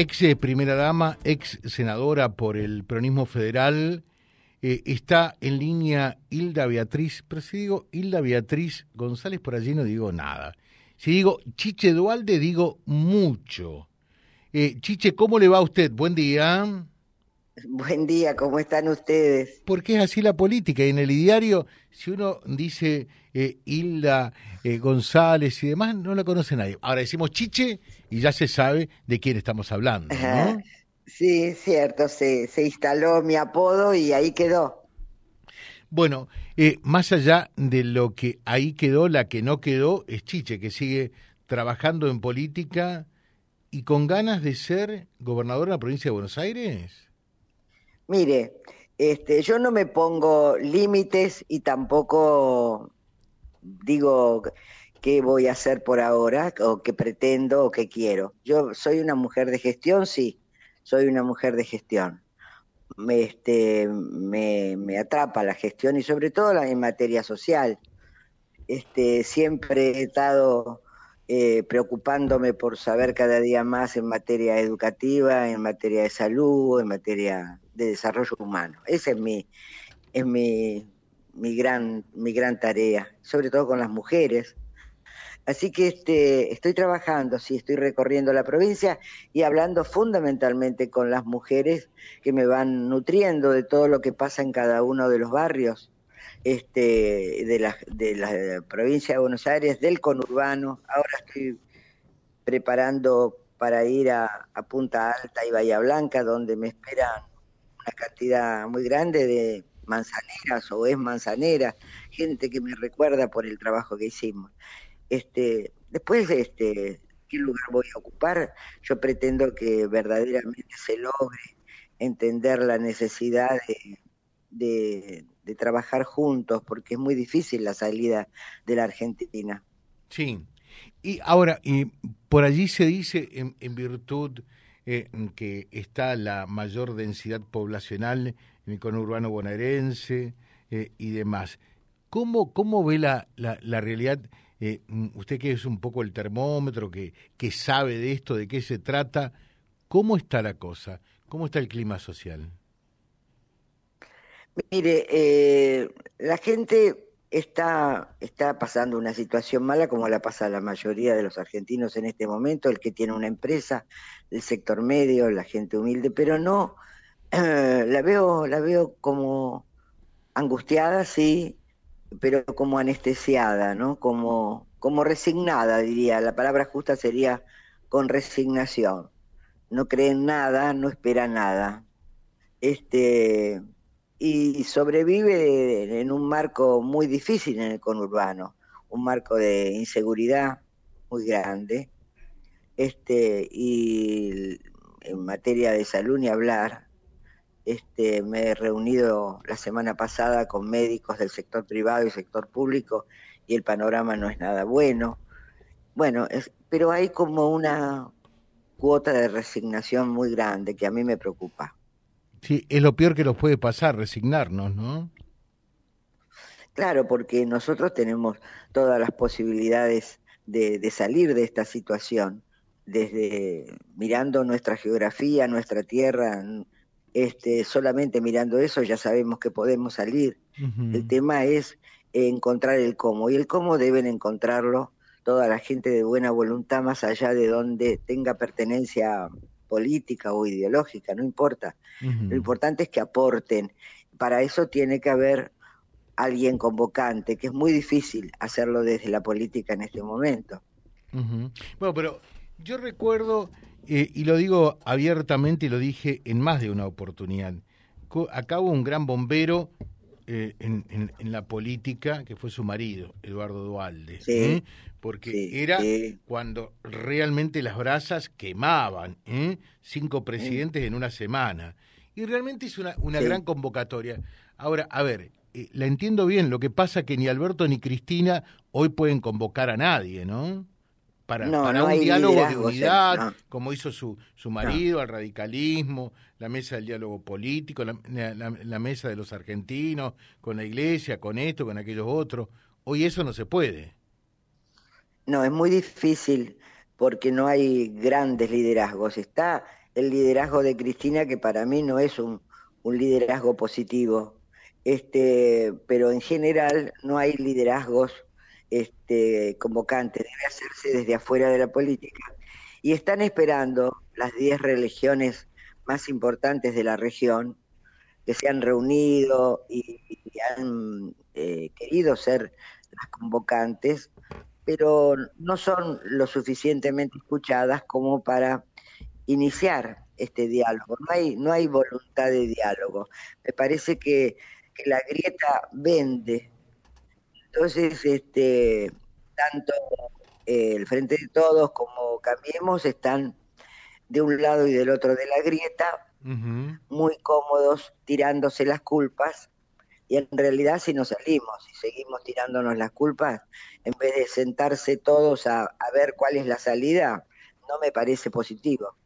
ex eh, primera dama, ex senadora por el peronismo federal. Eh, está en línea Hilda Beatriz, pero si digo Hilda Beatriz González por allí no digo nada. Si digo Chiche Dualde digo mucho. Eh, Chiche, ¿cómo le va a usted? Buen día. Buen día, ¿cómo están ustedes? Porque es así la política. Y en el diario, si uno dice eh, Hilda eh, González y demás, no la conoce nadie. Ahora decimos Chiche y ya se sabe de quién estamos hablando. ¿no? Sí, es cierto, se, se instaló mi apodo y ahí quedó. Bueno, eh, más allá de lo que ahí quedó, la que no quedó es Chiche, que sigue trabajando en política y con ganas de ser gobernador de la provincia de Buenos Aires. Mire, este, yo no me pongo límites y tampoco digo qué voy a hacer por ahora, o qué pretendo, o qué quiero. Yo soy una mujer de gestión, sí, soy una mujer de gestión. Me, este, me, atrapa la gestión y sobre todo la, en materia social. Este, siempre he estado eh, preocupándome por saber cada día más en materia educativa, en materia de salud, en materia de desarrollo humano. Esa es mi, es mi, mi, gran, mi gran tarea, sobre todo con las mujeres. Así que este, estoy trabajando, sí, estoy recorriendo la provincia y hablando fundamentalmente con las mujeres que me van nutriendo de todo lo que pasa en cada uno de los barrios este, de, la, de la provincia de Buenos Aires, del conurbano. Ahora estoy preparando para ir a, a Punta Alta y Bahía Blanca, donde me esperan una cantidad muy grande de manzaneras o es manzanera, gente que me recuerda por el trabajo que hicimos. Este, después, este, ¿qué lugar voy a ocupar? Yo pretendo que verdaderamente se logre entender la necesidad de, trabajar juntos, porque es muy difícil la salida de la Argentina. Sí. Y ahora, y por allí se dice, en, en virtud eh, que está la mayor densidad poblacional en el conurbano bonaerense eh, y demás. ¿Cómo, cómo ve la, la, realidad? Eh, usted que es un poco el termómetro, que, que sabe de esto, de qué se trata, ¿cómo está la cosa? ¿Cómo está el clima social? Mire, la gente está, está pasando una situación mala como la pasa la mayoría de los argentinos en este momento, el que tiene una empresa, el sector medio, la gente humilde, pero no, la veo, la veo como angustiada, sí, pero como anestesiada, ¿no? Como, como resignada, diría. La palabra justa sería con resignación. No creen nada, no esperan nada. Este, y sobrevive en un marco muy difícil en el conurbano, un marco de inseguridad muy grande. Este, y en materia de salud ni hablar. Este, me he reunido la semana pasada con médicos del sector privado y sector público y el panorama no es nada bueno. Bueno, es, pero hay como una cuota de resignación muy grande que a mí me preocupa. Sí, es lo peor que nos puede pasar, resignarnos, ¿no? Claro, porque nosotros tenemos todas las posibilidades de, de, salir de esta situación, desde mirando nuestra geografía, nuestra tierra, este, solamente mirando eso ya sabemos que podemos salir. Uh -huh. El tema es encontrar el cómo, y el cómo deben encontrarlo toda la gente de buena voluntad, más allá de donde tenga pertenencia política o ideológica, no importa. Uh -huh. Lo importante es que aporten. Para eso tiene que haber alguien convocante, que es muy difícil hacerlo desde la política en este momento. Uh -huh. Bueno, pero yo recuerdo, eh, y lo digo abiertamente y lo dije en más de una oportunidad, acá hubo un gran bombero eh, en, en, en, la política que fue su marido, Eduardo Dualde. Sí. ¿eh? porque Sí, era sí. cuando realmente las brasas quemaban, ¿eh? cinco presidentes en una semana. Y realmente es una, una gran convocatoria. Ahora, a ver, eh, la entiendo bien, lo que pasa que ni Alberto ni Cristina hoy pueden convocar a nadie, ¿no? Para, No, para no un diálogo de unidad, no. como hizo su, su marido, al radicalismo, la mesa del diálogo político, la, la- la mesa de los argentinos, con la iglesia, con esto, con aquellos otros. Hoy eso no se puede. No, es muy difícil porque no hay grandes liderazgos. Está el liderazgo de Cristina, que para mí no es un, un liderazgo positivo, este, pero en general no hay liderazgos este, convocantes, debe hacerse desde afuera de la política. Y están esperando las 10 religiones más importantes de la región, que se han reunido y, han eh, querido ser las convocantes, pero no son lo suficientemente escuchadas como para iniciar este diálogo. No hay, no hay voluntad de diálogo. Me parece que la grieta vende. Entonces, este, tanto eh, el Frente de Todos como Cambiemos están de un lado y del otro de la grieta, muy cómodos tirándose las culpas, y en realidad si nos salimos y seguimos tirándonos las culpas, en vez de sentarse todos a, a ver cuál es la salida, no me parece positivo.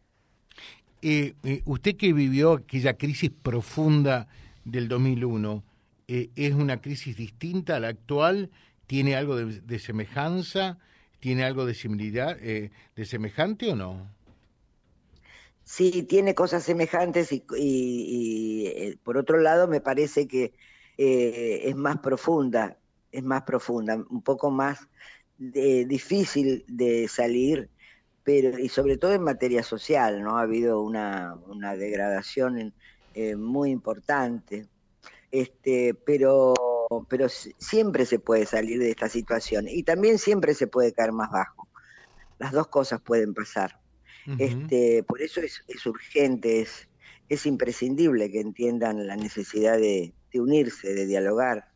Eh, eh, usted que vivió aquella crisis profunda del 2001, eh, ¿es una crisis distinta a la actual? ¿Tiene algo de, semejanza? ¿Tiene algo de similaridad, de semejante o no? Sí, tiene cosas semejantes y, por otro lado me parece que es más profunda, es más profunda, un poco más difícil de salir pero y sobre todo en materia social, ¿no? Ha habido una, degradación eh, muy importante, este, pero, pero siempre se puede salir de esta situación y también siempre se puede caer más bajo. Las dos cosas pueden pasar. este, por eso es, es urgente, es, es imprescindible que entiendan la necesidad de, de unirse, de dialogar.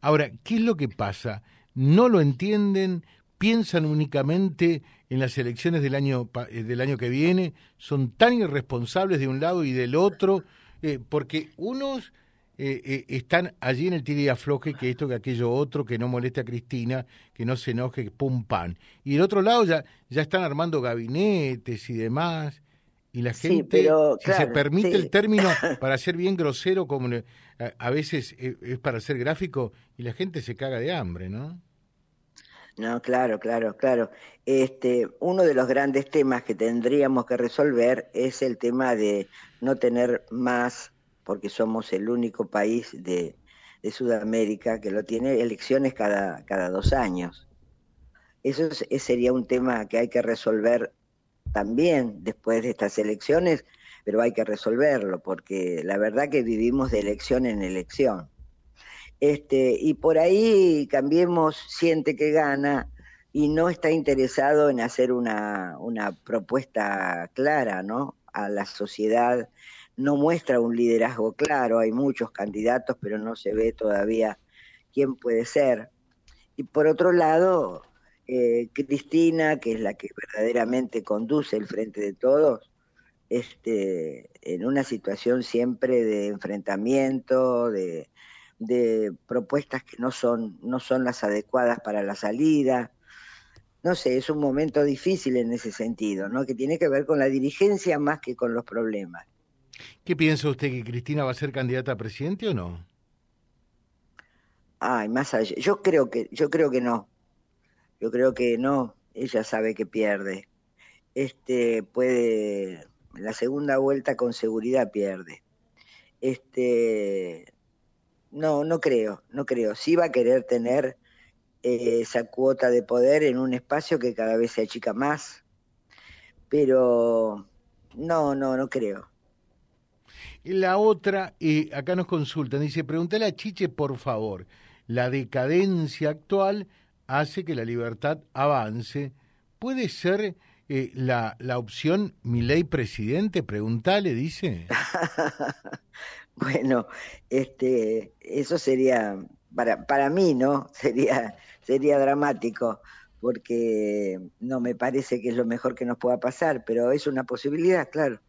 Ahora, ¿qué es lo que pasa? No lo entienden, piensan únicamente en las elecciones del año, eh, del año que viene, son tan irresponsables de un lado y del otro, eh, porque unos eh, están allí en el tira y afloje, que esto, que aquello otro, que no moleste a Cristina, que no se enoje, pum, pan. Y del otro lado ya, ya están armando gabinetes y demás. Y la gente, si se permite el término, para ser bien grosero, como a veces es para ser gráfico, y la gente se caga de hambre, ¿no? No, claro, claro, claro. Este, uno de los grandes temas que tendríamos que resolver es el tema de no tener más, porque somos el único país de, de Sudamérica que lo tiene elecciones cada, cada dos años. Eso sería un tema que hay que resolver también después de estas elecciones, pero hay que resolverlo, porque la verdad que vivimos de elección en elección. Este, y por ahí Cambiemos siente que gana y no está interesado en hacer una, una propuesta clara ¿no? a la sociedad, no muestra un liderazgo claro, hay muchos candidatos, pero no se ve todavía quién puede ser. Y por otro lado, eh, Cristina, que es la que verdaderamente conduce el Frente de Todos, este, en una situación siempre de enfrentamiento, de, de propuestas que no son, no son las adecuadas para la salida. No sé, es un momento difícil en ese sentido, ¿no? Que tiene que ver con la dirigencia más que con los problemas. ¿Qué piensa usted que Cristina va a ser candidata a presidente o no? Ay, más allá. Yo creo que, yo creo que no. Yo creo que no. Ella sabe que pierde. Este puede, la segunda vuelta con seguridad pierde. Este, no, no creo, no creo. Sí va a querer tener eh, esa cuota de poder en un espacio que cada vez se achica más, pero no, no, no creo. La otra, eh, acá nos consultan, dice, pregúntale a Chiche, por favor, la decadencia actual hace que la libertad avance. ¿Puede ser eh, la, la opción mi ley presidente? Pregúntale, dice. Bueno, este, eso sería, para, para mí, ¿no? Sería, sería dramático, porque no me parece que es lo mejor que nos pueda pasar, pero es una posibilidad, claro.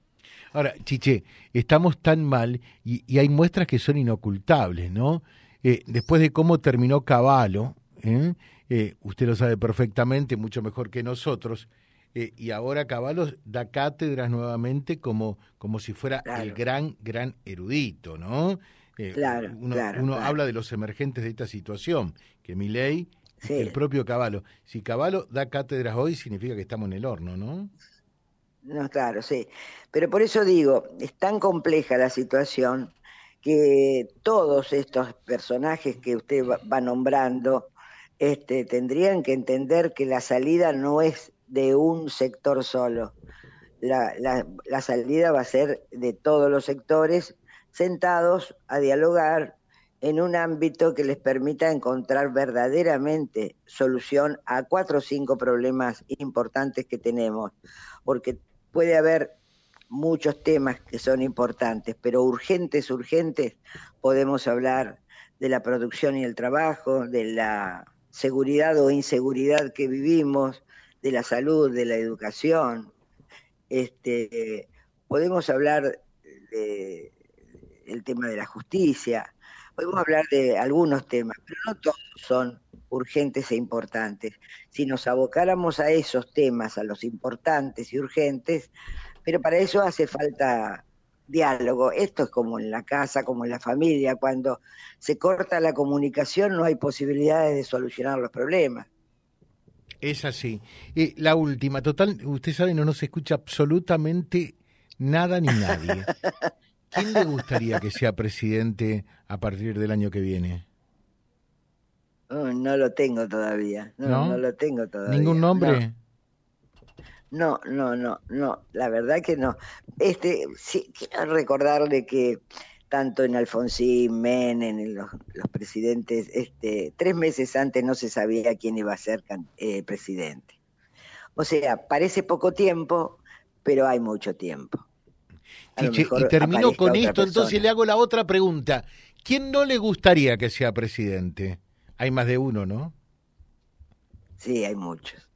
Ahora, Chiche, estamos tan mal y, y hay muestras que son inocultables, ¿no? Eh, después de cómo terminó Caballo, ¿eh? Eh, usted lo sabe perfectamente, mucho mejor que nosotros, eh, y ahora Caballos da cátedras nuevamente como, como si fuera el gran, gran erudito, ¿no? Eh, claro, uno, uno habla de los emergentes de esta situación, que mi ley El propio Caballo. Si Caballo da cátedras hoy, significa que estamos en el horno, ¿no? No, claro, sí. Pero por eso digo, es tan compleja la situación que todos estos personajes que usted va nombrando este, tendrían que entender que la salida no es de un sector solo. La, la, salida va a ser de todos los sectores sentados a dialogar en un ámbito que les permita encontrar verdaderamente solución a cuatro o cinco problemas importantes que tenemos, porque puede haber muchos temas que son importantes, pero urgentes, urgentes, podemos hablar de la producción y el trabajo, de la seguridad o inseguridad que vivimos, de la salud, de la educación. Este, podemos hablar del el tema de la justicia, podemos hablar de algunos temas, pero no todos son urgentes e importantes. Si nos abocáramos a esos temas, a los importantes y urgentes, pero para eso hace falta diálogo. Esto es como en la casa, como en la familia, cuando se corta la comunicación no hay posibilidades de solucionar los problemas. Es así. y la última, total, usted sabe, no nos escucha absolutamente nada ni nadie. ¿Quién le gustaría que sea presidente a partir del año que viene? Oh, no lo tengo todavía. No, no, lo tengo todavía. ¿Ningún nombre? No, no, no, no, la verdad que no. Este, sí, quiero recordarle que tanto en Alfonsín, Menem, en los, presidentes, este, tres meses antes no se sabía quién iba a ser eh, presidente. O sea, parece poco tiempo, pero hay mucho tiempo. y termino con esto, entonces le hago la otra pregunta. ¿Quién no le gustaría que sea presidente? Hay más de uno, ¿no? Sí, hay muchos.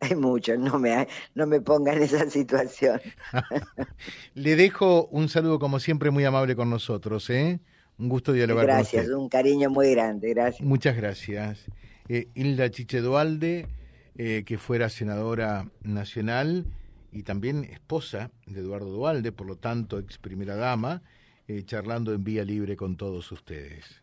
Hay muchos, no me, no me ponga en esa situación. Le dejo un saludo como siempre muy amable con nosotros, ¿eh? Un gusto dialogar gracias, con usted. un cariño muy grande, gracias. Muchas gracias. Eh, Hilda Chiche Dualde, eh, que fuera senadora nacional y también esposa de Eduardo Dualde, por lo tanto ex primera dama, eh, charlando en vía libre con todos ustedes